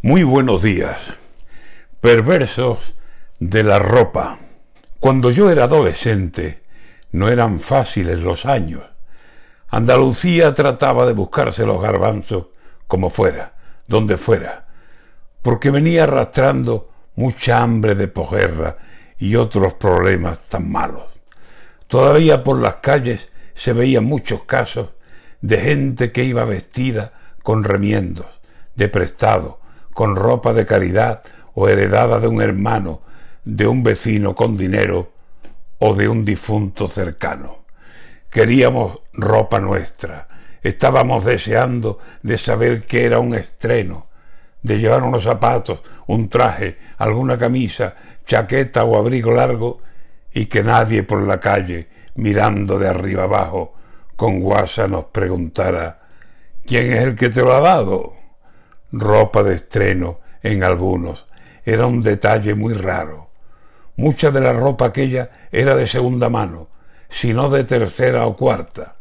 Muy buenos días. Perversos de la ropa. Cuando yo era adolescente, no eran fáciles los años. Andalucía trataba de buscarse los garbanzos como fuera, donde fuera, porque venía arrastrando mucha hambre de posguerra y otros problemas tan malos. Todavía por las calles se veían muchos casos de gente que iba vestida con remiendos, de prestado, con ropa de caridad o heredada de un hermano, de un vecino con dinero o de un difunto cercano. Queríamos ropa nuestra, estábamos deseando de saber que era un estreno, de llevar unos zapatos, un traje, alguna camisa, chaqueta o abrigo largo, y que nadie por la calle, mirando de arriba abajo, con guasa nos preguntara ¿Quién es el que te lo ha dado? Ropa de estreno en algunos. Era un detalle muy raro. Mucha de la ropa aquella era de segunda mano, si no de tercera o cuarta.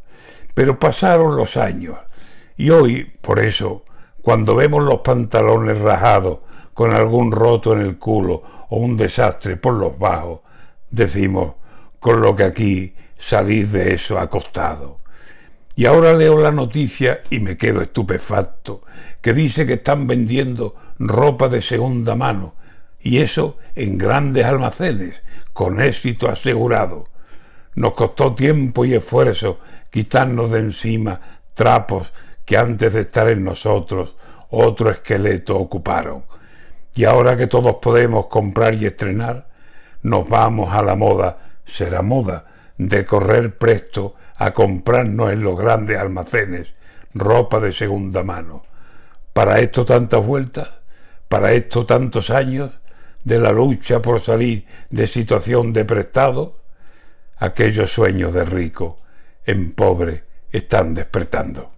Pero pasaron los años y hoy, por eso, cuando vemos los pantalones rajados con algún roto en el culo o un desastre por los bajos, decimos, con lo que aquí salís de eso acostado. Y ahora leo la noticia y me quedo estupefacto, que dice que están vendiendo ropa de segunda mano, y eso en grandes almacenes, con éxito asegurado. Nos costó tiempo y esfuerzo quitarnos de encima trapos que antes de estar en nosotros otro esqueleto ocuparon. Y ahora que todos podemos comprar y estrenar, nos vamos a la moda, será moda, de correr presto a comprarnos en los grandes almacenes ropa de segunda mano. Para esto tantas vueltas, para esto tantos años de la lucha por salir de situación de prestado, aquellos sueños de rico en pobre están despertando.